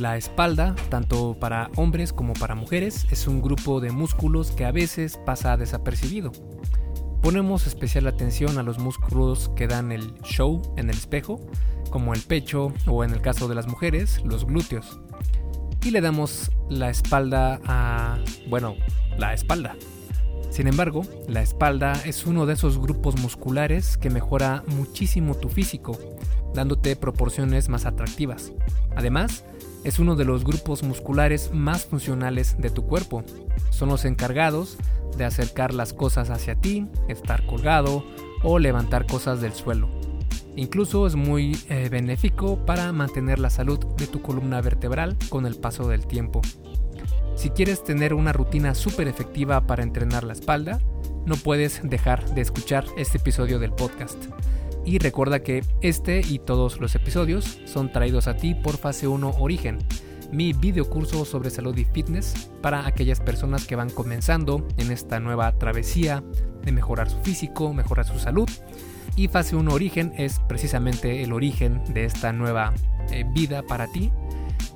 La espalda, tanto para hombres como para mujeres, es un grupo de músculos que a veces pasa desapercibido. Ponemos especial atención a los músculos que dan el show en el espejo, como el pecho o en el caso de las mujeres, los glúteos. Y le damos la espalda a, bueno, la espalda. Sin embargo, la espalda es uno de esos grupos musculares que mejora muchísimo tu físico, dándote proporciones más atractivas. Además, es uno de los grupos musculares más funcionales de tu cuerpo. Son los encargados de acercar las cosas hacia ti, estar colgado o levantar cosas del suelo. Incluso es muy eh, benéfico para mantener la salud de tu columna vertebral con el paso del tiempo. Si quieres tener una rutina súper efectiva para entrenar la espalda, no puedes dejar de escuchar este episodio del podcast. Y recuerda que este y todos los episodios son traídos a ti por Fase 1 Origen, mi video curso sobre salud y fitness para aquellas personas que van comenzando en esta nueva travesía de mejorar su físico, mejorar su salud. Y fase 1 origen es precisamente el origen de esta nueva eh, vida para ti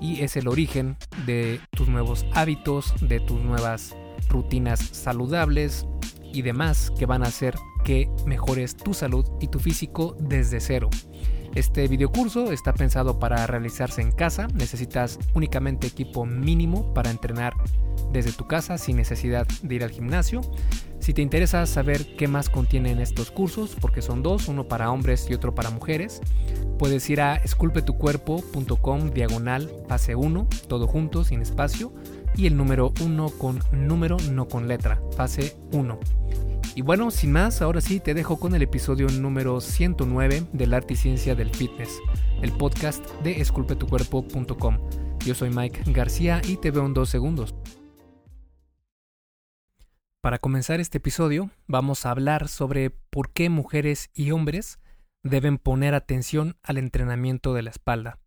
y es el origen de tus nuevos hábitos, de tus nuevas rutinas saludables y demás que van a hacer que mejores tu salud y tu físico desde cero. Este videocurso está pensado para realizarse en casa, necesitas únicamente equipo mínimo para entrenar desde tu casa sin necesidad de ir al gimnasio. Si te interesa saber qué más contienen estos cursos, porque son dos, uno para hombres y otro para mujeres, puedes ir a esculpetucuerpo.com diagonal fase 1, todo junto, sin espacio, y el número 1 con número, no con letra, fase 1. Y bueno, sin más, ahora sí te dejo con el episodio número 109 del arte y ciencia del fitness, el podcast de esculpetucuerpo.com. Yo soy Mike García y te veo en dos segundos. Para comenzar este episodio, vamos a hablar sobre por qué mujeres y hombres deben poner atención al entrenamiento de la espalda.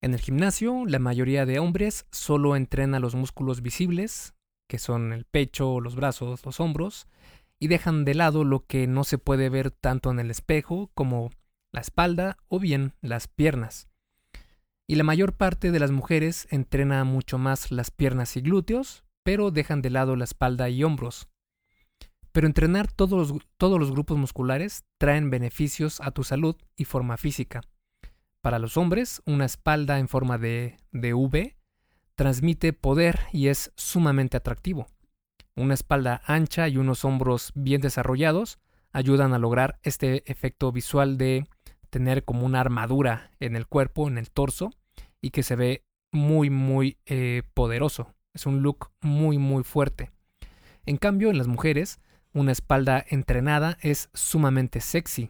En el gimnasio, la mayoría de hombres solo entrena los músculos visibles, que son el pecho, los brazos, los hombros, y dejan de lado lo que no se puede ver tanto en el espejo como la espalda o bien las piernas. Y la mayor parte de las mujeres entrena mucho más las piernas y glúteos, pero dejan de lado la espalda y hombros. Pero entrenar todos los, todos los grupos musculares traen beneficios a tu salud y forma física. Para los hombres, una espalda en forma de, de V transmite poder y es sumamente atractivo. Una espalda ancha y unos hombros bien desarrollados ayudan a lograr este efecto visual de tener como una armadura en el cuerpo, en el torso, y que se ve muy, muy eh, poderoso. Es un look muy, muy fuerte. En cambio, en las mujeres, una espalda entrenada es sumamente sexy.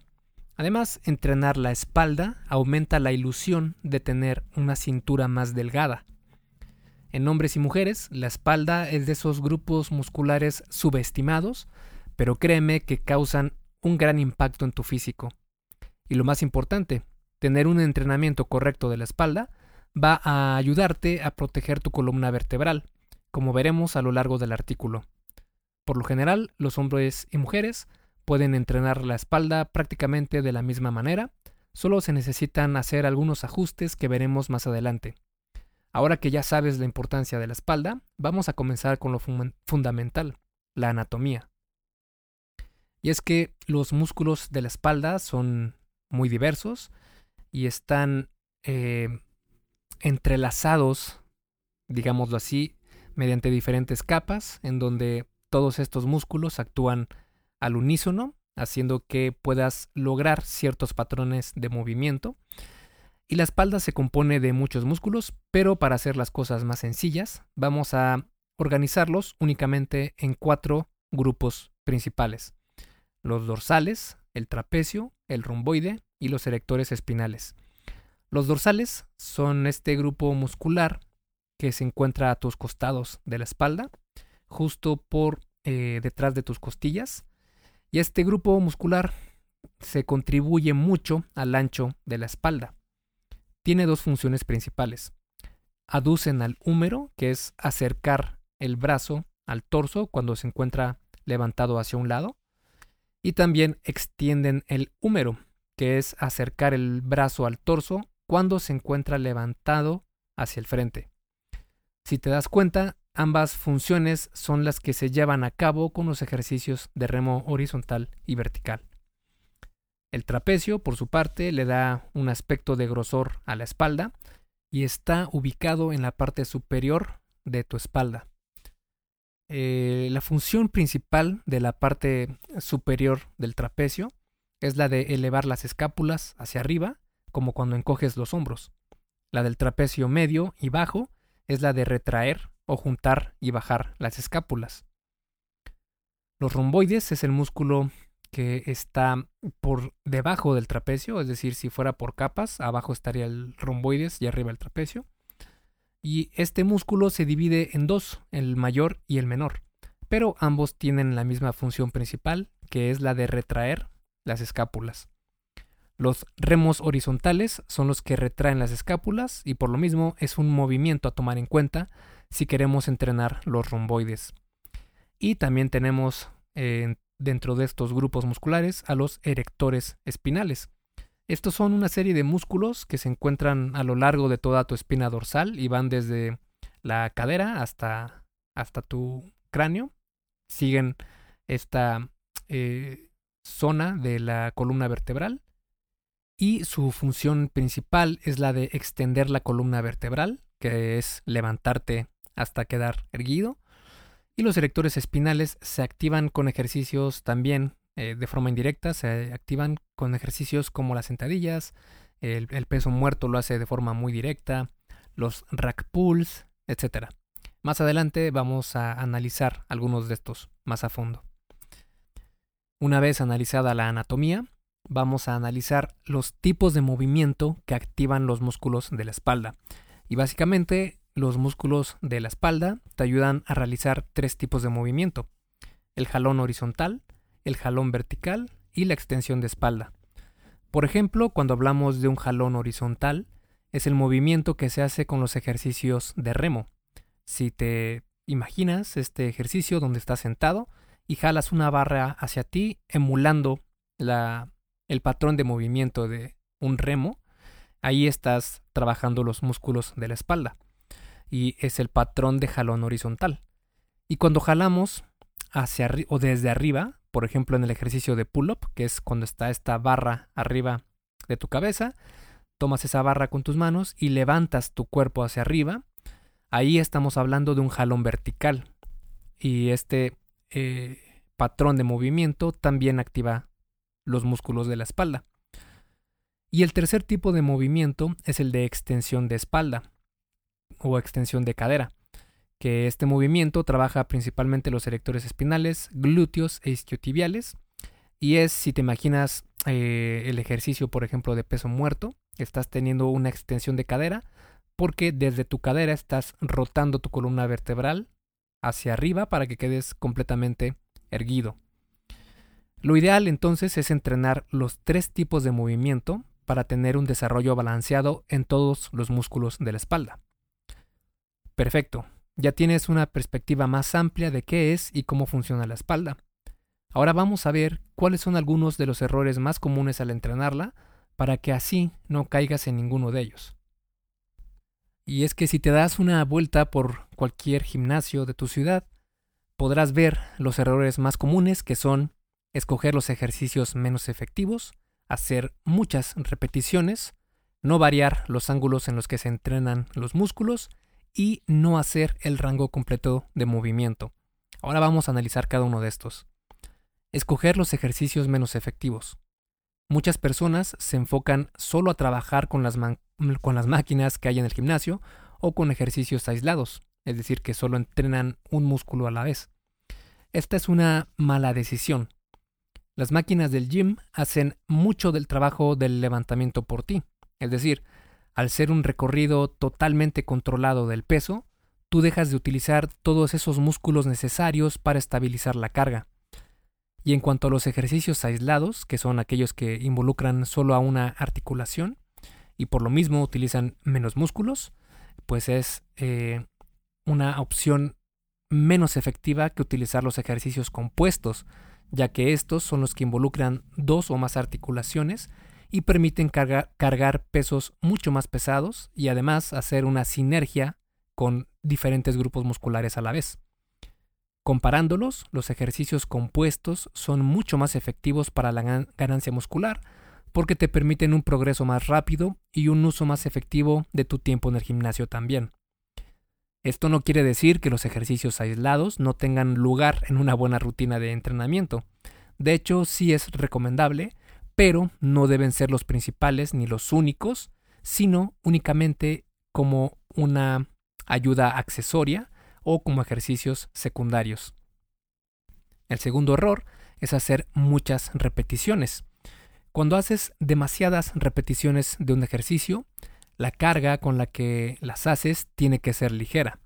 Además, entrenar la espalda aumenta la ilusión de tener una cintura más delgada. En hombres y mujeres, la espalda es de esos grupos musculares subestimados, pero créeme que causan un gran impacto en tu físico. Y lo más importante, tener un entrenamiento correcto de la espalda va a ayudarte a proteger tu columna vertebral, como veremos a lo largo del artículo. Por lo general, los hombres y mujeres pueden entrenar la espalda prácticamente de la misma manera, solo se necesitan hacer algunos ajustes que veremos más adelante. Ahora que ya sabes la importancia de la espalda, vamos a comenzar con lo fundamental, la anatomía. Y es que los músculos de la espalda son muy diversos y están eh, entrelazados, digámoslo así, mediante diferentes capas, en donde todos estos músculos actúan al unísono, haciendo que puedas lograr ciertos patrones de movimiento y la espalda se compone de muchos músculos, pero para hacer las cosas más sencillas, vamos a organizarlos únicamente en cuatro grupos principales. Los dorsales, el trapecio, el romboide y los erectores espinales. Los dorsales son este grupo muscular que se encuentra a tus costados de la espalda, justo por eh, detrás de tus costillas. Y este grupo muscular se contribuye mucho al ancho de la espalda tiene dos funciones principales. Aducen al húmero, que es acercar el brazo al torso cuando se encuentra levantado hacia un lado, y también extienden el húmero, que es acercar el brazo al torso cuando se encuentra levantado hacia el frente. Si te das cuenta, ambas funciones son las que se llevan a cabo con los ejercicios de remo horizontal y vertical. El trapecio, por su parte, le da un aspecto de grosor a la espalda y está ubicado en la parte superior de tu espalda. Eh, la función principal de la parte superior del trapecio es la de elevar las escápulas hacia arriba, como cuando encoges los hombros. La del trapecio medio y bajo es la de retraer o juntar y bajar las escápulas. Los romboides es el músculo que está por debajo del trapecio, es decir, si fuera por capas, abajo estaría el romboides y arriba el trapecio. Y este músculo se divide en dos, el mayor y el menor, pero ambos tienen la misma función principal, que es la de retraer las escápulas. Los remos horizontales son los que retraen las escápulas y por lo mismo es un movimiento a tomar en cuenta si queremos entrenar los romboides. Y también tenemos eh, dentro de estos grupos musculares a los erectores espinales. Estos son una serie de músculos que se encuentran a lo largo de toda tu espina dorsal y van desde la cadera hasta, hasta tu cráneo. Siguen esta eh, zona de la columna vertebral y su función principal es la de extender la columna vertebral, que es levantarte hasta quedar erguido. Y los erectores espinales se activan con ejercicios también eh, de forma indirecta, se activan con ejercicios como las sentadillas, el, peso muerto lo hace de forma muy directa, los rack pulls, etc. Más adelante vamos a analizar algunos de estos más a fondo. Una vez analizada la anatomía, vamos a analizar los tipos de movimiento que activan los músculos de la espalda. Y básicamente los músculos de la espalda te ayudan a realizar tres tipos de movimiento. El jalón horizontal, el jalón vertical y la extensión de espalda. Por ejemplo, cuando hablamos de un jalón horizontal, es el movimiento que se hace con los ejercicios de remo. Si te imaginas este ejercicio donde estás sentado y jalas una barra hacia ti emulando la, el patrón de movimiento de un remo, ahí estás trabajando los músculos de la espalda y es el patrón de jalón horizontal. Y cuando jalamos hacia o desde arriba, por ejemplo en el ejercicio de pull-up, que es cuando está esta barra arriba de tu cabeza, tomas esa barra con tus manos y levantas tu cuerpo hacia arriba, ahí estamos hablando de un jalón vertical. Y este eh, patrón de movimiento también activa los músculos de la espalda. Y el tercer tipo de movimiento es el de extensión de espalda o extensión de cadera, que este movimiento trabaja principalmente los erectores espinales, glúteos e isquiotibiales, y es, si te imaginas eh, el ejercicio, por ejemplo, de peso muerto, estás teniendo una extensión de cadera, porque desde tu cadera estás rotando tu columna vertebral hacia arriba para que quedes completamente erguido. Lo ideal entonces es entrenar los tres tipos de movimiento para tener un desarrollo balanceado en todos los músculos de la espalda. Perfecto, ya tienes una perspectiva más amplia de qué es y cómo funciona la espalda. Ahora vamos a ver cuáles son algunos de los errores más comunes al entrenarla para que así no caigas en ninguno de ellos. Y es que si te das una vuelta por cualquier gimnasio de tu ciudad, podrás ver los errores más comunes que son escoger los ejercicios menos efectivos, hacer muchas repeticiones, no variar los ángulos en los que se entrenan los músculos y no hacer el rango completo de movimiento. Ahora vamos a analizar cada uno de estos. Escoger los ejercicios menos efectivos. Muchas personas se enfocan solo a trabajar con las, máquinas que hay en el gimnasio o con ejercicios aislados, es decir, que solo entrenan un músculo a la vez. Esta es una mala decisión. Las máquinas del gym hacen mucho del trabajo del levantamiento por ti, es decir, al ser un recorrido totalmente controlado del peso, tú dejas de utilizar todos esos músculos necesarios para estabilizar la carga. Y en cuanto a los ejercicios aislados, que son aquellos que involucran solo a una articulación y por lo mismo utilizan menos músculos, pues es eh, una opción menos efectiva que utilizar los ejercicios compuestos, ya que estos son los que involucran dos o más articulaciones y permiten cargar pesos mucho más pesados y además hacer una sinergia con diferentes grupos musculares a la vez. Comparándolos, los ejercicios compuestos son mucho más efectivos para la ganancia muscular porque te permiten un progreso más rápido y un uso más efectivo de tu tiempo en el gimnasio también. Esto no quiere decir que los ejercicios aislados no tengan lugar en una buena rutina de entrenamiento. De hecho, sí es recomendable, pero no deben ser los principales ni los únicos, sino únicamente como una ayuda accesoria o como ejercicios secundarios. El segundo error es hacer muchas repeticiones. Cuando haces demasiadas repeticiones de un ejercicio, la carga con la que las haces tiene que ser ligera.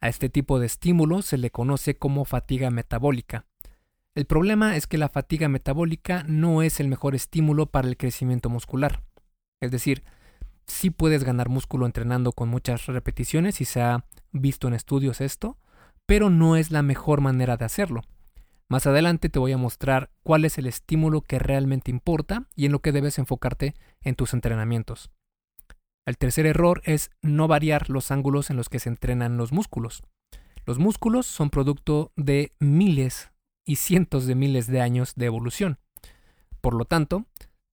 A este tipo de estímulo se le conoce como fatiga metabólica. El problema es que la fatiga metabólica no es el mejor estímulo para el crecimiento muscular. Es decir, sí puedes ganar músculo entrenando con muchas repeticiones y se ha visto en estudios esto, pero no es la mejor manera de hacerlo. Más adelante te voy a mostrar cuál es el estímulo que realmente importa y en lo que debes enfocarte en tus entrenamientos. El tercer error es no variar los ángulos en los que se entrenan los músculos. Los músculos son producto de miles y cientos de miles de años de evolución. Por lo tanto,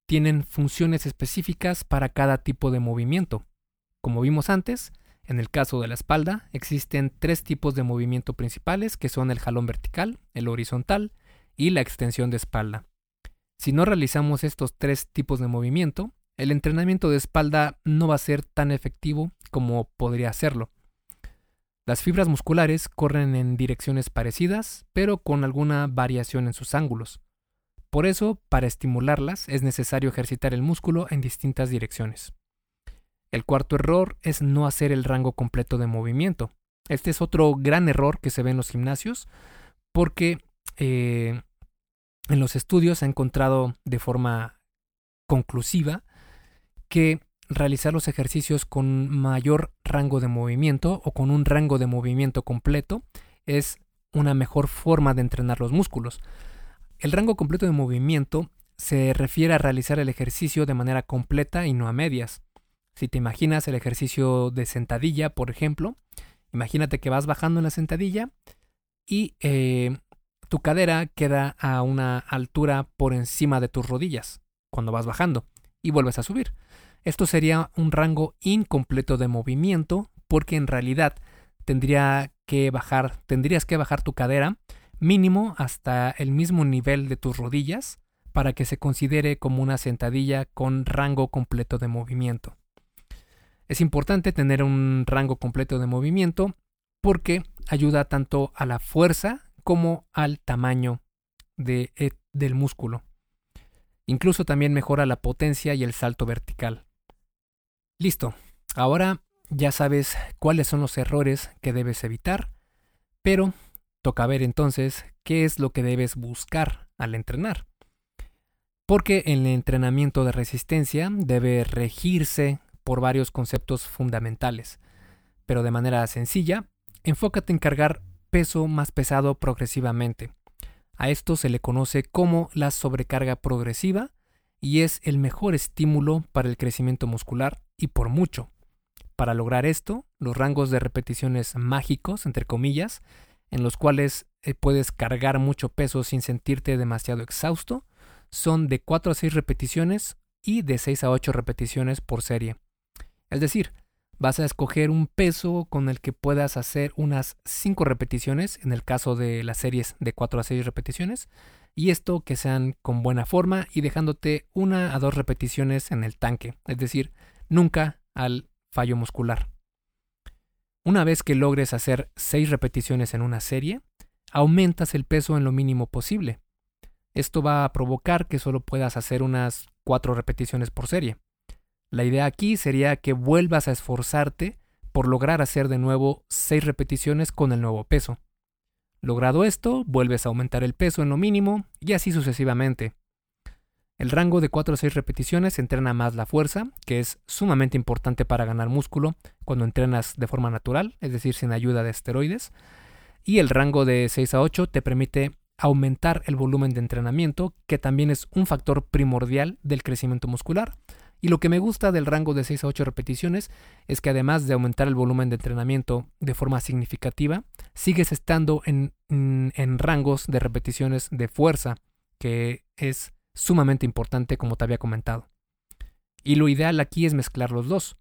tienen funciones específicas para cada tipo de movimiento. Como vimos antes, en el caso de la espalda, existen tres tipos de movimiento principales que son el jalón vertical, el horizontal y la extensión de espalda. Si no realizamos estos tres tipos de movimiento, el entrenamiento de espalda no va a ser tan efectivo como podría serlo. Las fibras musculares corren en direcciones parecidas, pero con alguna variación en sus ángulos. Por eso, para estimularlas es necesario ejercitar el músculo en distintas direcciones. El cuarto error es no hacer el rango completo de movimiento. Este es otro gran error que se ve en los gimnasios porque eh, en los estudios se ha encontrado de forma conclusiva que realizar los ejercicios con mayor rango de movimiento o con un rango de movimiento completo es una mejor forma de entrenar los músculos. El rango completo de movimiento se refiere a realizar el ejercicio de manera completa y no a medias. Si te imaginas el ejercicio de sentadilla, por ejemplo, imagínate que vas bajando en la sentadilla y eh, tu cadera queda a una altura por encima de tus rodillas cuando vas bajando y vuelves a subir. Esto sería un rango incompleto de movimiento porque en realidad tendrías que bajar tu cadera mínimo hasta el mismo nivel de tus rodillas para que se considere como una sentadilla con rango completo de movimiento. Es importante tener un rango completo de movimiento porque ayuda tanto a la fuerza como al tamaño eh, del músculo. Incluso también mejora la potencia y el salto vertical. Listo, ahora ya sabes cuáles son los errores que debes evitar, pero toca ver entonces qué es lo que debes buscar al entrenar. Porque el entrenamiento de resistencia debe regirse por varios conceptos fundamentales, pero de manera sencilla, enfócate en cargar peso más pesado progresivamente. A esto se le conoce como la sobrecarga progresiva y es el mejor estímulo para el crecimiento muscular y por mucho. Para lograr esto, los rangos de repeticiones mágicos, entre comillas, en los cuales eh, puedes cargar mucho peso sin sentirte demasiado exhausto, son de 4 a 6 repeticiones y de 6 a 8 repeticiones por serie. Es decir, vas a escoger un peso con el que puedas hacer unas 5 repeticiones, en el caso de las series de 4 a 6 repeticiones, y esto que sean con buena forma y dejándote una a dos repeticiones en el tanque, es decir, nunca al fallo muscular. Una vez que logres hacer 6 repeticiones en una serie, aumentas el peso en lo mínimo posible. Esto va a provocar que solo puedas hacer unas 4 repeticiones por serie. La idea aquí sería que vuelvas a esforzarte por lograr hacer de nuevo 6 repeticiones con el nuevo peso. Logrado esto, vuelves a aumentar el peso en lo mínimo y así sucesivamente. El rango de 4 a 6 repeticiones entrena más la fuerza, que es sumamente importante para ganar músculo cuando entrenas de forma natural, es decir, sin ayuda de esteroides. Y el rango de 6 a 8 te permite aumentar el volumen de entrenamiento, que también es un factor primordial del crecimiento muscular. Y lo que me gusta del rango de 6 a 8 repeticiones es que además de aumentar el volumen de entrenamiento de forma significativa, sigues estando en, en, rangos de repeticiones de fuerza, que es sumamente importante como te había comentado. Y lo ideal aquí es mezclar los dos,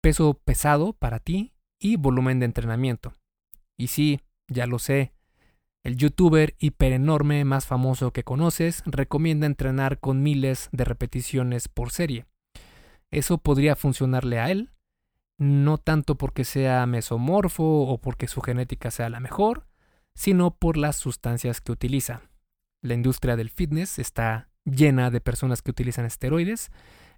peso pesado para ti y volumen de entrenamiento. Y sí, ya lo sé, el youtuber hiperenorme más famoso que conoces recomienda entrenar con miles de repeticiones por serie. Eso podría funcionarle a él, no tanto porque sea mesomorfo o porque su genética sea la mejor, sino por las sustancias que utiliza. La industria del fitness está llena de personas que utilizan esteroides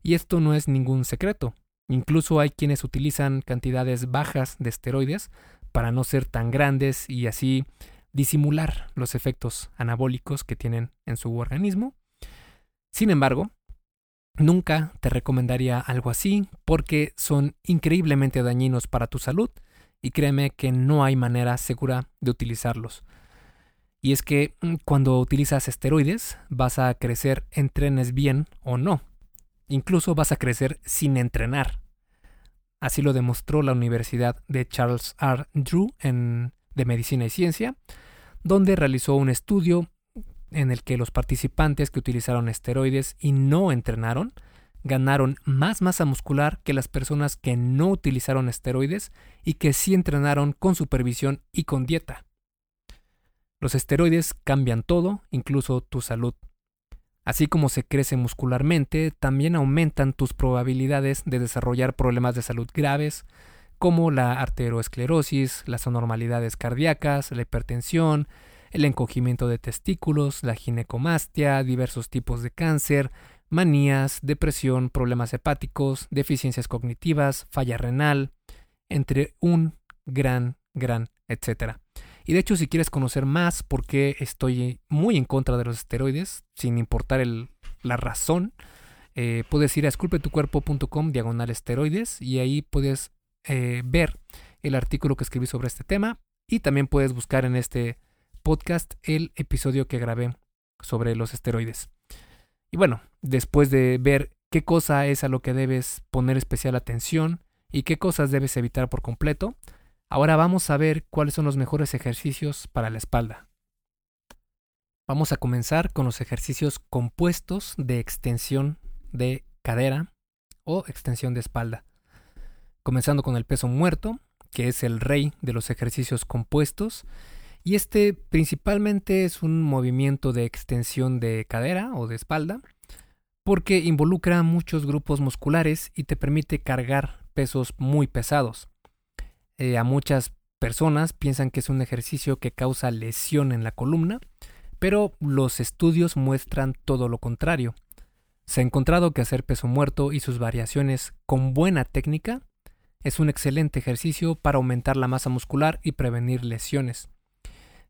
y esto no es ningún secreto. Incluso hay quienes utilizan cantidades bajas de esteroides para no ser tan grandes y así disimular los efectos anabólicos que tienen en su organismo. Sin embargo, nunca te recomendaría algo así porque son increíblemente dañinos para tu salud y créeme que no hay manera segura de utilizarlos. Y es que mm, cuando utilizas esteroides vas a crecer, entrenes bien o no. Incluso vas a crecer sin entrenar. Así lo demostró la Universidad de Charles R. Drew en, de Medicina y Ciencia, donde realizó un estudio en el que los participantes que utilizaron esteroides y no entrenaron ganaron más masa muscular que las personas que no utilizaron esteroides y que sí entrenaron con supervisión y con dieta. Los esteroides cambian todo, incluso tu salud. Así como se crece muscularmente, también aumentan tus probabilidades de desarrollar problemas de salud graves, como la arteriosclerosis, las anormalidades cardíacas, la hipertensión, el encogimiento de testículos, la ginecomastia, diversos tipos de cáncer, manías, depresión, problemas hepáticos, deficiencias cognitivas, falla renal, entre un gran, gran, etcétera. Y de hecho, si quieres conocer más por qué estoy muy en contra de los esteroides, sin importar la razón, eh, puedes ir a esculpetucuerpo.com diagonal esteroides y ahí puedes eh, ver el artículo que escribí sobre este tema y también puedes buscar en este podcast el episodio que grabé sobre los esteroides. Y bueno, después de ver qué cosa es a lo que debes poner especial atención y qué cosas debes evitar por completo, Ahora vamos a ver cuáles son los mejores ejercicios para la espalda. Vamos a comenzar con los ejercicios compuestos de extensión de cadera o extensión de espalda. Comenzando con el peso muerto, que es el rey de los ejercicios compuestos. Y este principalmente es un movimiento de extensión de cadera o de espalda, porque involucra muchos grupos musculares y te permite cargar pesos muy pesados. Eh, a muchas personas piensan que es un ejercicio que causa lesión en la columna, pero los estudios muestran todo lo contrario. Se ha encontrado que hacer peso muerto y sus variaciones con buena técnica es un excelente ejercicio para aumentar la masa muscular y prevenir lesiones.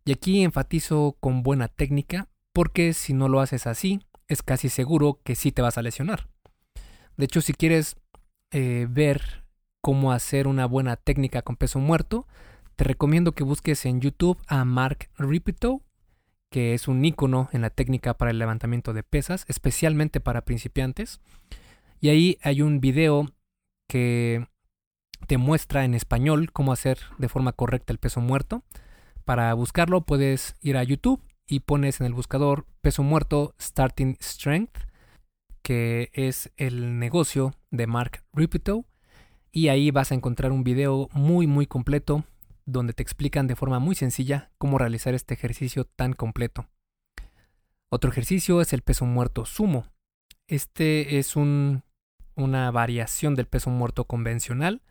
Y aquí enfatizo con buena técnica porque si no lo haces así, es casi seguro que sí te vas a lesionar. De hecho, si quieres eh, ver cómo hacer una buena técnica con peso muerto, te recomiendo que busques en YouTube a Mark Ripito, que es un ícono en la técnica para el levantamiento de pesas, especialmente para principiantes. Y ahí hay un video que te muestra en español cómo hacer de forma correcta el peso muerto. Para buscarlo puedes ir a YouTube y pones en el buscador peso muerto Starting Strength, que es el negocio de Mark Ripito y ahí vas a encontrar un video muy muy completo donde te explican de forma muy sencilla cómo realizar este ejercicio tan completo. Otro ejercicio es el peso muerto sumo. Este es un, una variación del peso muerto convencional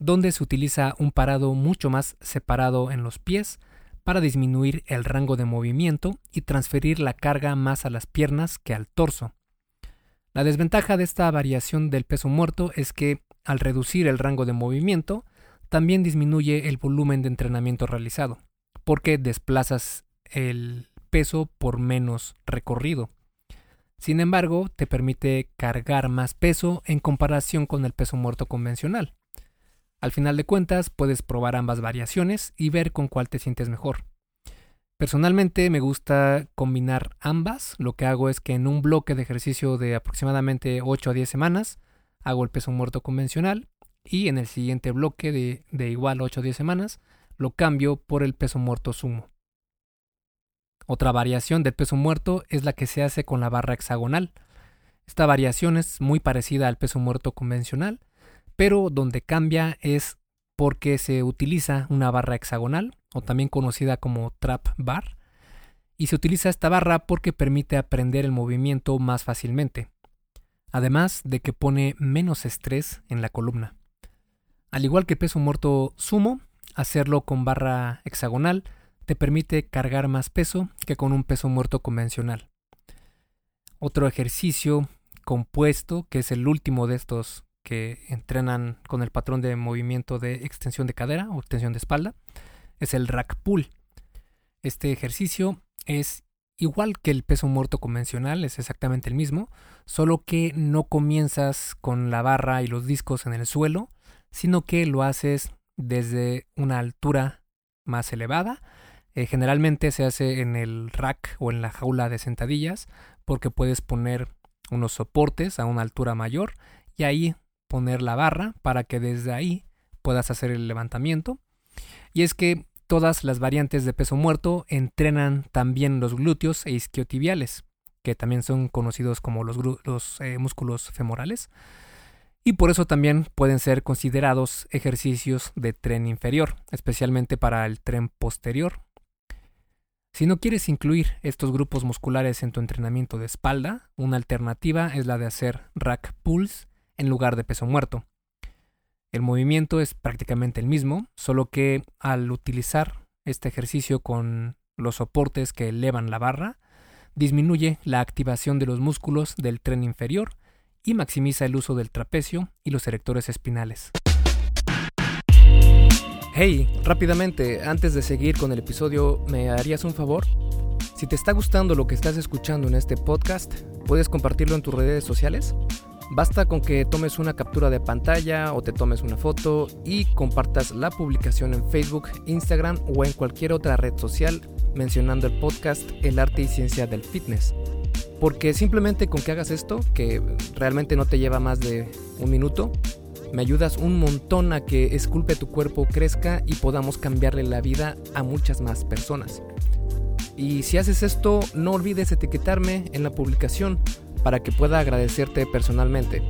donde se utiliza un parado mucho más separado en los pies para disminuir el rango de movimiento y transferir la carga más a las piernas que al torso. La desventaja de esta variación del peso muerto es que al reducir el rango de movimiento, también disminuye el volumen de entrenamiento realizado, porque desplazas el peso por menos recorrido. Sin embargo, te permite cargar más peso en comparación con el peso muerto convencional. Al final de cuentas, puedes probar ambas variaciones y ver con cuál te sientes mejor. Personalmente me gusta combinar ambas. Lo que hago es que en un bloque de ejercicio de aproximadamente 8 a 10 semanas hago el peso muerto convencional y en el siguiente bloque de, de igual 8 a 10 semanas lo cambio por el peso muerto sumo. Otra variación del peso muerto es la que se hace con la barra hexagonal. Esta variación es muy parecida al peso muerto convencional, pero donde cambia es porque se utiliza una barra hexagonal, o también conocida como trap bar, y se utiliza esta barra porque permite aprender el movimiento más fácilmente, además de que pone menos estrés en la columna. Al igual que peso muerto sumo, hacerlo con barra hexagonal te permite cargar más peso que con un peso muerto convencional. Otro ejercicio compuesto, que es el último de estos que entrenan con el patrón de movimiento de extensión de cadera o extensión de espalda, es el rack pull. Este ejercicio es igual que el peso muerto convencional, es exactamente el mismo, solo que no comienzas con la barra y los discos en el suelo, sino que lo haces desde una altura más elevada eh, generalmente se hace en el rack o en la jaula de sentadillas porque puedes poner unos soportes a una altura mayor y ahí poner la barra para que desde ahí puedas hacer el levantamiento. Y es que todas las variantes de peso muerto entrenan también los glúteos e isquiotibiales, que también son conocidos como los, eh, músculos femorales. Y por eso también pueden ser considerados ejercicios de tren inferior, especialmente para el tren posterior si no quieres incluir estos grupos musculares en tu entrenamiento de espalda, una alternativa es la de hacer rack pulls en lugar de peso muerto. El movimiento es prácticamente el mismo, solo que al utilizar este ejercicio con los soportes que elevan la barra, disminuye la activación de los músculos del tren inferior y maximiza el uso del trapecio y los erectores espinales. Hey, rápidamente, antes de seguir con el episodio, ¿me harías un favor? Si te está gustando lo que estás escuchando en este podcast, ¿puedes compartirlo en tus redes sociales? Basta con que tomes una captura de pantalla o te tomes una foto y compartas la publicación en Facebook, Instagram o en cualquier otra red social mencionando el podcast El arte y ciencia del fitness. Porque simplemente con que hagas esto, que realmente no te lleva más de un minuto, me ayudas un montón a que Esculpe tu cuerpo crezca y podamos cambiarle la vida a muchas más personas. Y si haces esto, no olvides etiquetarme en la publicación para que pueda agradecerte personalmente.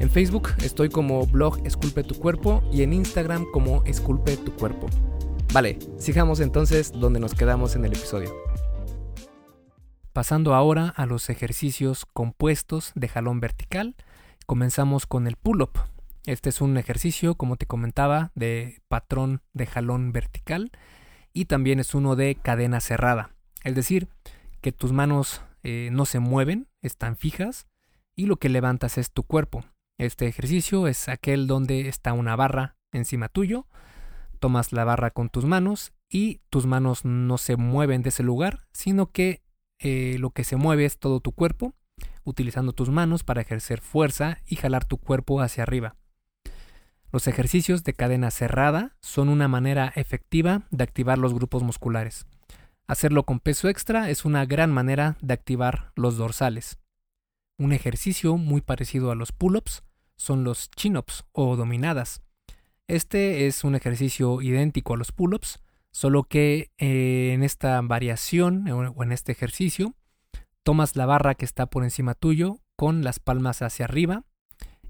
En Facebook estoy como blog Esculpe tu cuerpo y en Instagram como Esculpe tu cuerpo. Vale, sigamos entonces donde nos quedamos en el episodio. Pasando ahora a los ejercicios compuestos de jalón vertical, comenzamos con el pull-up, este es un ejercicio, como te comentaba, de patrón de jalón vertical y también es uno de cadena cerrada. Es decir, que tus manos eh, no se mueven, están fijas y lo que levantas es tu cuerpo. Este ejercicio es aquel donde está una barra encima tuyo, tomas la barra con tus manos y tus manos no se mueven de ese lugar, sino que eh, lo que se mueve es todo tu cuerpo, utilizando tus manos para ejercer fuerza y jalar tu cuerpo hacia arriba. Los ejercicios de cadena cerrada son una manera efectiva de activar los grupos musculares. Hacerlo con peso extra es una gran manera de activar los dorsales. Un ejercicio muy parecido a los pull-ups son los chin-ups o dominadas. Este es un ejercicio idéntico a los pull-ups, solo que eh, en esta variación o en este ejercicio tomas la barra que está por encima tuyo con las palmas hacia arriba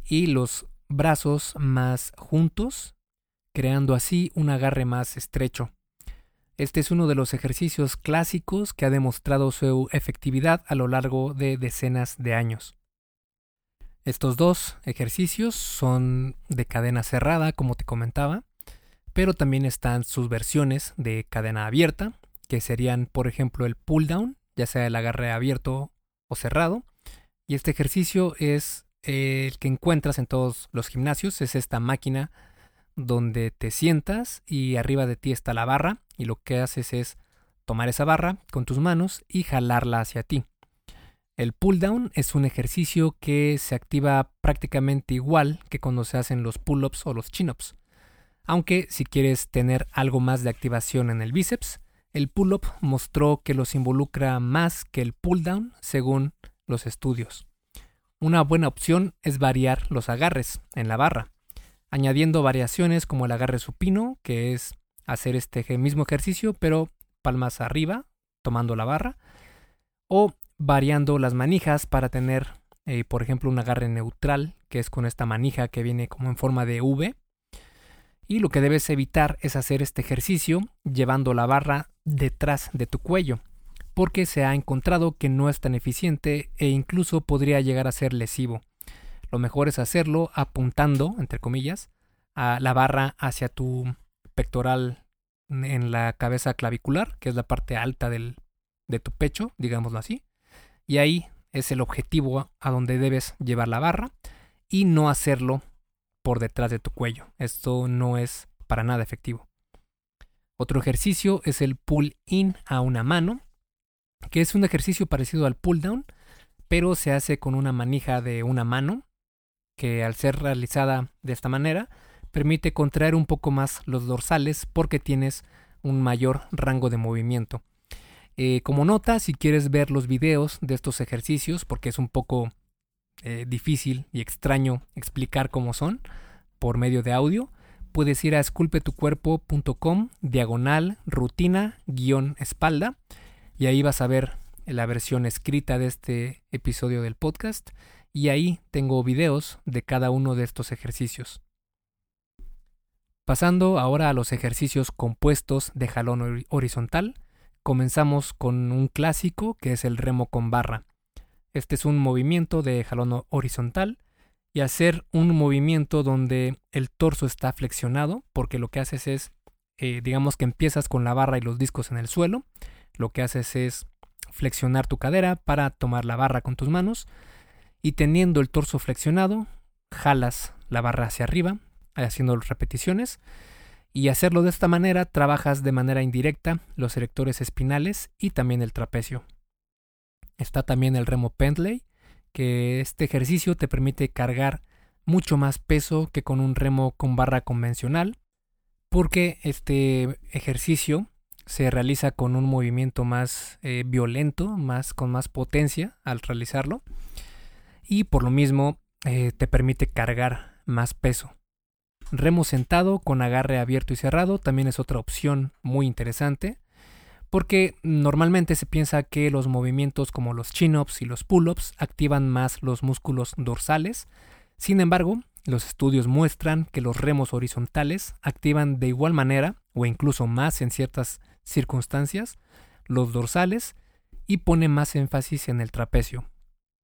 y los brazos más juntos, creando así un agarre más estrecho. Este es uno de los ejercicios clásicos que ha demostrado su efectividad a lo largo de decenas de años. Estos dos ejercicios son de cadena cerrada, como te comentaba, pero también están sus versiones de cadena abierta, que serían, por ejemplo, el pull down, ya sea el agarre abierto o cerrado. Y este ejercicio es el que encuentras en todos los gimnasios es esta máquina donde te sientas y arriba de ti está la barra y lo que haces es tomar esa barra con tus manos y jalarla hacia ti. El pull down es un ejercicio que se activa prácticamente igual que cuando se hacen los pull-ups o los chin-ups. Aunque si quieres tener algo más de activación en el bíceps, El pull-up mostró que los involucra más que el pull-down según los estudios. Una buena opción es variar los agarres en la barra, añadiendo variaciones como el agarre supino, que es hacer este mismo ejercicio pero palmas arriba, tomando la barra, o variando las manijas para tener, eh, por ejemplo, un agarre neutral, que es con esta manija que viene como en forma de V. Y lo que debes evitar es hacer este ejercicio llevando la barra detrás de tu cuello, porque se ha encontrado que no es tan eficiente e incluso podría llegar a ser lesivo. Lo mejor es hacerlo apuntando, entre comillas, a la barra hacia tu pectoral en la cabeza clavicular, que es la parte alta del, de tu pecho, digámoslo así. Y ahí es el objetivo a donde debes llevar la barra y no hacerlo por detrás de tu cuello. Esto no es para nada efectivo. Otro ejercicio es el pull in a una mano, que es un ejercicio parecido al pull down, pero se hace con una manija de una mano, que al ser realizada de esta manera, permite contraer un poco más los dorsales porque tienes un mayor rango de movimiento. Eh, como nota, si quieres ver los videos de estos ejercicios, porque es un poco eh, difícil y extraño explicar cómo son por medio de audio, puedes ir a esculpetucuerpo.com diagonal rutina guion espalda y ahí vas a ver la versión escrita de este episodio del podcast y ahí tengo videos de cada uno de estos ejercicios. Pasando ahora a los ejercicios compuestos de jalón horizontal, comenzamos con un clásico que es el remo con barra. Este es un movimiento de jalón horizontal y hacer un movimiento donde el torso está flexionado, porque lo que haces es, eh, digamos que empiezas con la barra y los discos en el suelo, lo que haces es flexionar tu cadera para tomar la barra con tus manos y teniendo el torso flexionado, jalas la barra hacia arriba, haciendo repeticiones y hacerlo de esta manera trabajas de manera indirecta los erectores espinales y también el trapecio. Está también el remo Pendley, que este ejercicio te permite cargar mucho más peso que con un remo con barra convencional, porque este ejercicio se realiza con un movimiento más eh, violento, más con más potencia al realizarlo, y por lo mismo eh, te permite cargar más peso. Remo sentado con agarre abierto y cerrado también es otra opción muy interesante porque normalmente se piensa que los movimientos como los chin-ups y los pull-ups activan más los músculos dorsales. Sin embargo, los estudios muestran que los remos horizontales activan de igual manera o incluso más en ciertas circunstancias los dorsales y pone más énfasis en el trapecio.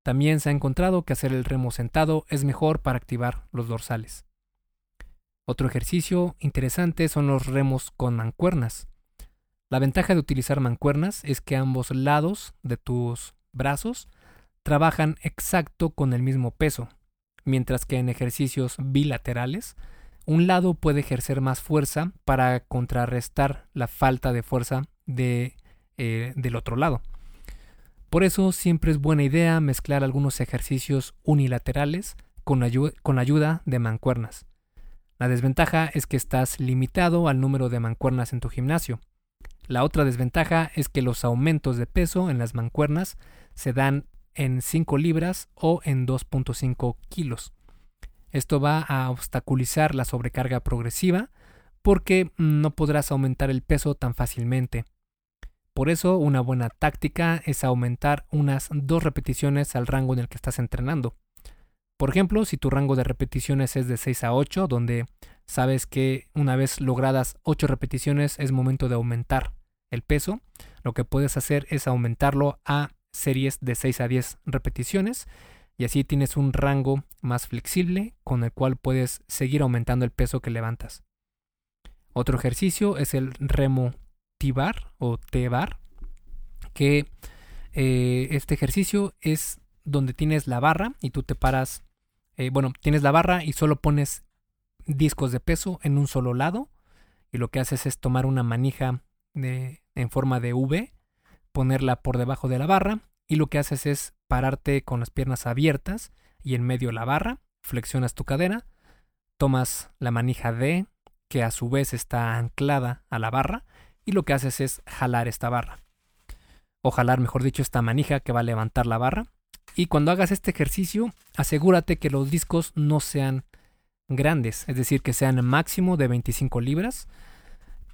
También se ha encontrado que hacer el remo sentado es mejor para activar los dorsales. Otro ejercicio interesante son los remos con mancuernas. La ventaja de utilizar mancuernas es que ambos lados de tus brazos trabajan exacto con el mismo peso, mientras que en ejercicios bilaterales, un lado puede ejercer más fuerza para contrarrestar la falta de fuerza de, eh, del otro lado. Por eso siempre es buena idea mezclar algunos ejercicios unilaterales con, ayuda de mancuernas. La desventaja es que estás limitado al número de mancuernas en tu gimnasio. La otra desventaja es que los aumentos de peso en las mancuernas se dan en 5 libras o en 2.5 kilos. Esto va a obstaculizar la sobrecarga progresiva porque no podrás aumentar el peso tan fácilmente. Por eso una buena táctica es aumentar unas dos repeticiones al rango en el que estás entrenando. Por ejemplo, si tu rango de repeticiones es de 6 a 8, donde sabes que una vez logradas 8 repeticiones es momento de aumentar el peso, lo que puedes hacer es aumentarlo a series de 6 a 10 repeticiones y así tienes un rango más flexible con el cual puedes seguir aumentando el peso que levantas. Otro ejercicio es el remo T-bar o T-bar, que eh, este ejercicio es donde tienes la barra y tú te paras eh, bueno, tienes la barra y solo pones discos de peso en un solo lado y lo que haces es tomar una manija de, en forma de V, ponerla por debajo de la barra y lo que haces es pararte con las piernas abiertas y en medio la barra, flexionas tu cadera, tomas la manija D que a su vez está anclada a la barra y lo que haces es jalar esta barra. O jalar, mejor dicho, esta manija que va a levantar la barra. Y cuando hagas este ejercicio, asegúrate que los discos no sean grandes, es decir, que sean máximo de 25 libras,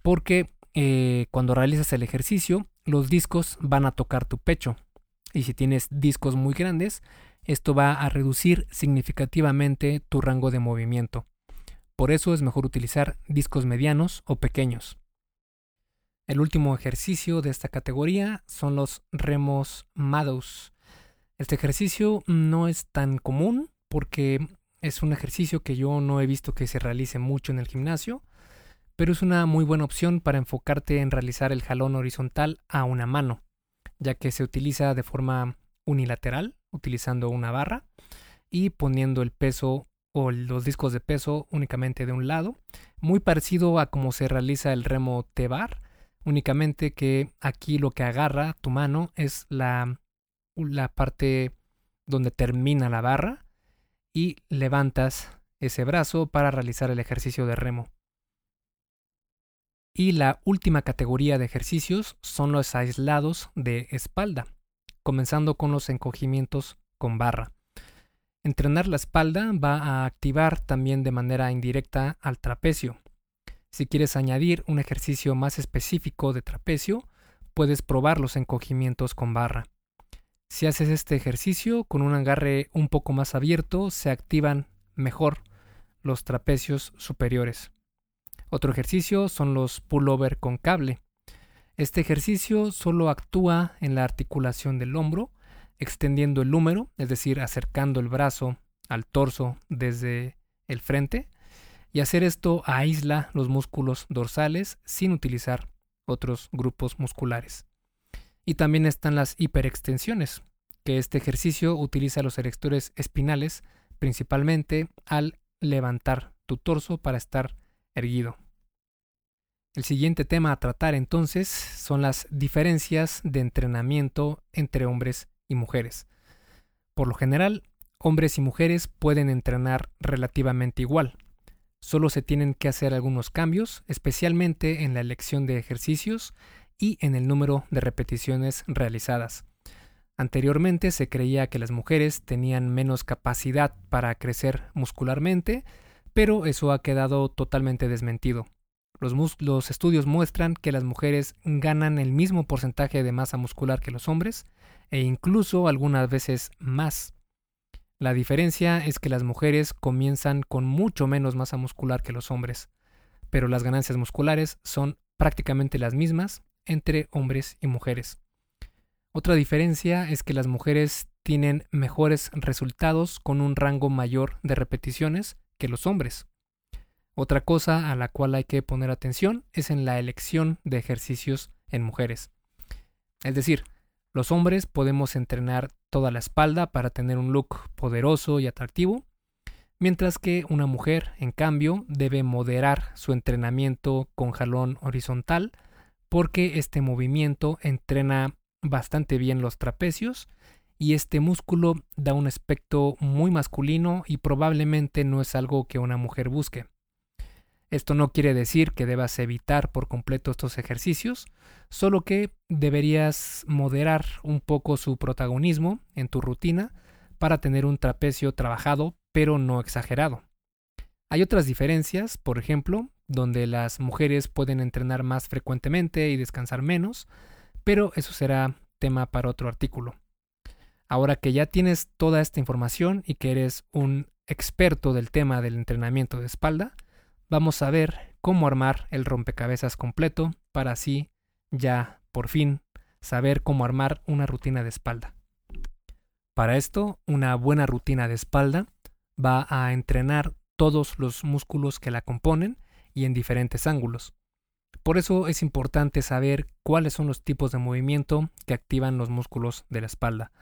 porque eh, cuando realizas el ejercicio, los discos van a tocar tu pecho. Y si tienes discos muy grandes, esto va a reducir significativamente tu rango de movimiento. Por eso es mejor utilizar discos medianos o pequeños. El último ejercicio de esta categoría son los remos Mados. Este ejercicio no es tan común porque es un ejercicio que yo no he visto que se realice mucho en el gimnasio, pero es una muy buena opción para enfocarte en realizar el jalón horizontal a una mano, ya que se utiliza de forma unilateral, utilizando una barra y poniendo el peso o los discos de peso únicamente de un lado, muy parecido a como se realiza el remo T-bar, únicamente que aquí lo que agarra tu mano es la, la parte donde termina la barra y levantas ese brazo para realizar el ejercicio de remo. Y la última categoría de ejercicios son los aislados de espalda, comenzando con los encogimientos con barra. Entrenar la espalda va a activar también de manera indirecta al trapecio. Si quieres añadir un ejercicio más específico de trapecio, puedes probar los encogimientos con barra. Si haces este ejercicio con un agarre un poco más abierto, se activan mejor los trapecios superiores. Otro ejercicio son los pullover con cable. Este ejercicio solo actúa en la articulación del hombro, extendiendo el húmero, es decir, acercando el brazo al torso desde el frente, y hacer esto aísla los músculos dorsales sin utilizar otros grupos musculares. Y también están las hiperextensiones, que este ejercicio utiliza los erectores espinales principalmente al levantar tu torso para estar erguido. El siguiente tema a tratar entonces son las diferencias de entrenamiento entre hombres y mujeres. Por lo general, hombres y mujeres pueden entrenar relativamente igual. Solo se tienen que hacer algunos cambios, especialmente en la elección de ejercicios y en el número de repeticiones realizadas. Anteriormente se creía que las mujeres tenían menos capacidad para crecer muscularmente, pero eso ha quedado totalmente desmentido. Los, estudios muestran que las mujeres ganan el mismo porcentaje de masa muscular que los hombres, e incluso algunas veces más. La diferencia es que las mujeres comienzan con mucho menos masa muscular que los hombres, pero las ganancias musculares son prácticamente las mismas entre hombres y mujeres. Otra diferencia es que las mujeres tienen mejores resultados con un rango mayor de repeticiones que los hombres. Otra cosa a la cual hay que poner atención es en la elección de ejercicios en mujeres. Es decir, los hombres podemos entrenar toda la espalda para tener un look poderoso y atractivo, mientras que una mujer, en cambio, debe moderar su entrenamiento con jalón horizontal porque este movimiento entrena bastante bien los trapecios y este músculo da un aspecto muy masculino y probablemente no es algo que una mujer busque. Esto no quiere decir que debas evitar por completo estos ejercicios, solo que deberías moderar un poco su protagonismo en tu rutina para tener un trapecio trabajado pero no exagerado. Hay otras diferencias, por ejemplo, donde las mujeres pueden entrenar más frecuentemente y descansar menos, pero eso será tema para otro artículo. Ahora que ya tienes toda esta información y que eres un experto del tema del entrenamiento de espalda, vamos a ver cómo armar el rompecabezas completo para así ya por fin saber cómo armar una rutina de espalda. Para esto, una buena rutina de espalda va a entrenar todos los músculos que la componen y en diferentes ángulos. Por eso es importante saber cuáles son los tipos de movimiento que activan los músculos de la espalda.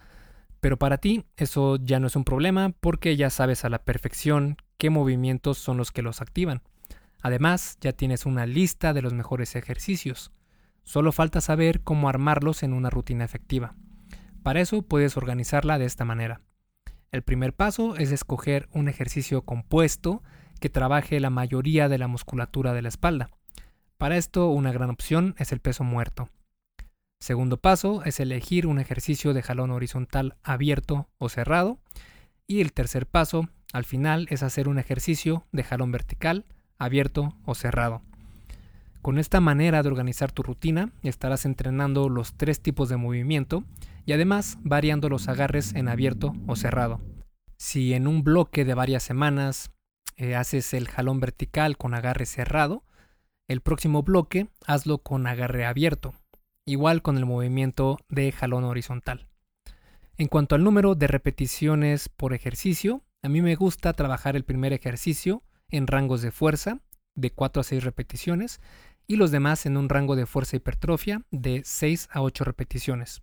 Pero para ti eso ya no es un problema porque ya sabes a la perfección qué movimientos son los que los activan. Además, ya tienes una lista de los mejores ejercicios. Solo falta saber cómo armarlos en una rutina efectiva. Para eso puedes organizarla de esta manera. El primer paso es escoger un ejercicio compuesto que trabaje la mayoría de la musculatura de la espalda. Para esto una gran opción es el peso muerto. Segundo paso es elegir un ejercicio de jalón horizontal abierto o cerrado. Y el tercer paso, al final, es hacer un ejercicio de jalón vertical, abierto o cerrado. Con esta manera de organizar tu rutina, estarás entrenando los tres tipos de movimiento y además variando los agarres en abierto o cerrado. Si en un bloque de varias semanas eh, haces el jalón vertical con agarre cerrado, el próximo bloque hazlo con agarre abierto, igual con el movimiento de jalón horizontal. En cuanto al número de repeticiones por ejercicio, a mí me gusta trabajar el primer ejercicio en rangos de fuerza de 4 a 6 repeticiones y los demás en un rango de fuerza hipertrofia de 6 a 8 repeticiones.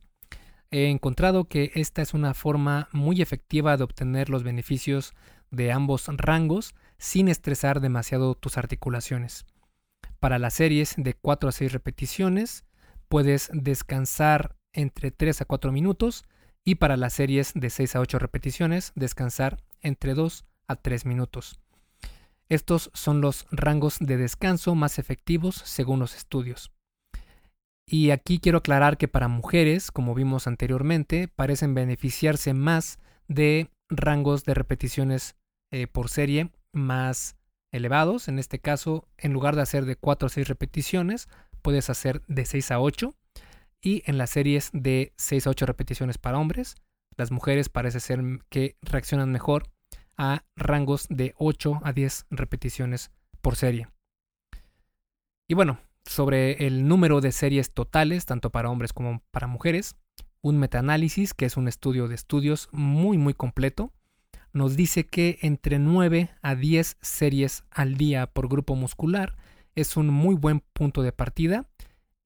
He encontrado que esta es una forma muy efectiva de obtener los beneficios de ambos rangos sin estresar demasiado tus articulaciones. Para las series de 4 a 6 repeticiones, puedes descansar entre 3 a 4 minutos y para las series de 6 a 8 repeticiones, descansar entre 2 a 3 minutos. Estos son los rangos de descanso más efectivos según los estudios. Y aquí quiero aclarar que para mujeres, como vimos anteriormente, parecen beneficiarse más de rangos de repeticiones eh, por serie más elevados. En este caso, en lugar de hacer de 4 a 6 repeticiones, puedes hacer de 6 a 8. Y en las series de 6 a 8 repeticiones para hombres, las mujeres parece ser que reaccionan mejor a rangos de 8 a 10 repeticiones por serie. Y bueno, sobre el número de series totales, tanto para hombres como para mujeres, un metaanálisis, que es un estudio de estudios muy muy completo, nos dice que entre 9 a 10 series al día por grupo muscular es un muy buen punto de partida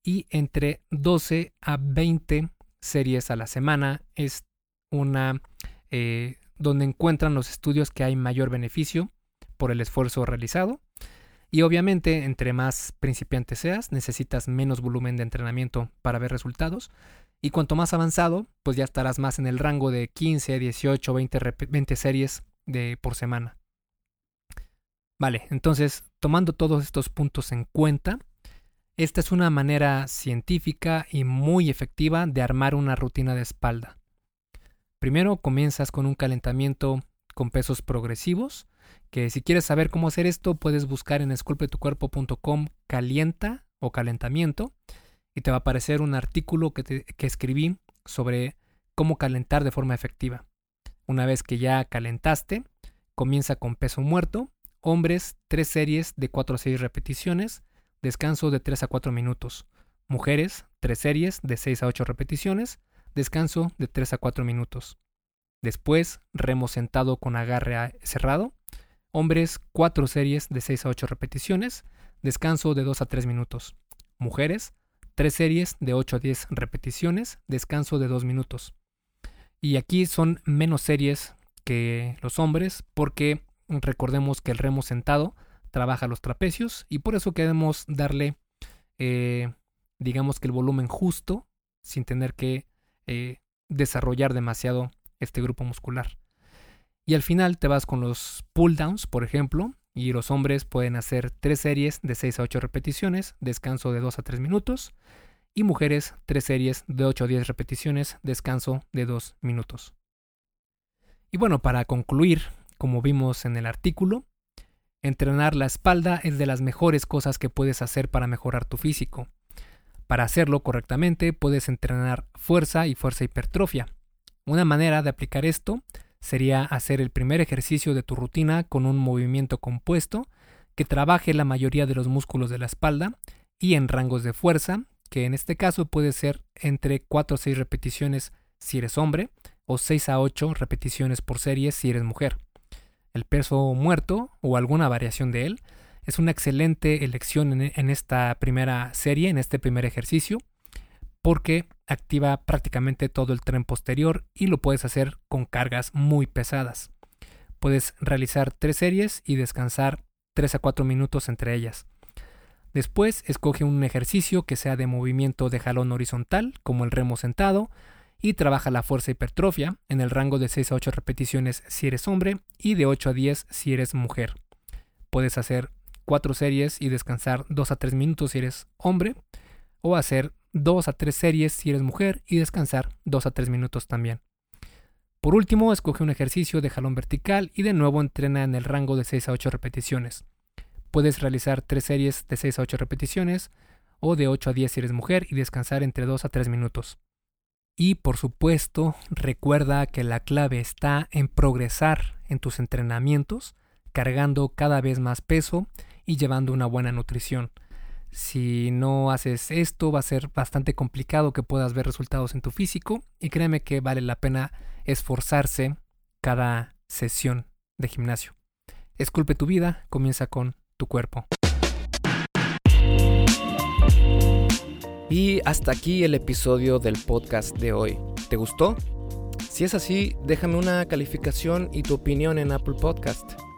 y entre 12 a 20 series a la semana es una eh, donde encuentran los estudios que hay mayor beneficio por el esfuerzo realizado. Y obviamente, entre más principiante seas, necesitas menos volumen de entrenamiento para ver resultados. Y cuanto más avanzado, pues ya estarás más en el rango de 15, 18, 20, 20 series de, por semana. Vale, entonces, tomando todos estos puntos en cuenta, esta es una manera científica y muy efectiva de armar una rutina de espalda. Primero comienzas con un calentamiento con pesos progresivos, que si quieres saber cómo hacer esto puedes buscar en esculpetucuerpo.com calienta o calentamiento y te va a aparecer un artículo que, que escribí sobre cómo calentar de forma efectiva. Una vez que ya calentaste, comienza con peso muerto, hombres 3 series de 4 a 6 repeticiones, descanso de 3 a 4 minutos, mujeres 3 series de 6 a 8 repeticiones, descanso de 3 a 4 minutos. Después, remo sentado con agarre cerrado. Hombres, 4 series de 6 a 8 repeticiones, descanso de 2 a 3 minutos. Mujeres, 3 series de 8 a 10 repeticiones, descanso de 2 minutos. Y aquí son menos series que los hombres porque recordemos que el remo sentado trabaja los trapecios y por eso queremos darle, eh, digamos que el volumen justo sin tener que eh, desarrollar demasiado este grupo muscular. Y al final te vas con los pull downs, por ejemplo, y los hombres pueden hacer tres series de 6 a 8 repeticiones, descanso de 2 a 3 minutos, y mujeres tres series de 8 a 10 repeticiones, descanso de 2 minutos. Y bueno, para concluir, como vimos en el artículo, entrenar la espalda es de las mejores cosas que puedes hacer para mejorar tu físico. Para hacerlo correctamente puedes entrenar fuerza y fuerza hipertrofia. Una manera de aplicar esto sería hacer el primer ejercicio de tu rutina con un movimiento compuesto que trabaje la mayoría de los músculos de la espalda y en rangos de fuerza, que en este caso puede ser entre 4 a 6 repeticiones si eres hombre o 6 a 8 repeticiones por serie si eres mujer. El peso muerto o alguna variación de él es una excelente elección en, esta primera serie, en este primer ejercicio, porque activa prácticamente todo el tren posterior y lo puedes hacer con cargas muy pesadas. Puedes realizar tres series y descansar 3 a 4 minutos entre ellas. Después escoge un ejercicio que sea de movimiento de jalón horizontal, como el remo sentado, y trabaja la fuerza hipertrofia en el rango de 6 a 8 repeticiones si eres hombre y de 8 a 10 si eres mujer. Puedes hacer 4 series y descansar 2 a 3 minutos si eres hombre, o hacer 2 a 3 series si eres mujer y descansar 2 a 3 minutos también. Por último, escoge un ejercicio de jalón vertical y de nuevo entrena en el rango de 6 a 8 repeticiones. Puedes realizar 3 series de 6 a 8 repeticiones o de 8 a 10 si eres mujer y descansar entre 2 a 3 minutos. Y por supuesto, recuerda que la clave está en progresar en tus entrenamientos, cargando cada vez más peso y llevando una buena nutrición. Si no haces esto, va a ser bastante complicado que puedas ver resultados en tu físico y créeme que vale la pena esforzarse cada sesión de gimnasio. Esculpe tu vida, comienza con tu cuerpo. Y hasta aquí el episodio del podcast de hoy. ¿Te gustó? Si es así, déjame una calificación y tu opinión en Apple Podcast.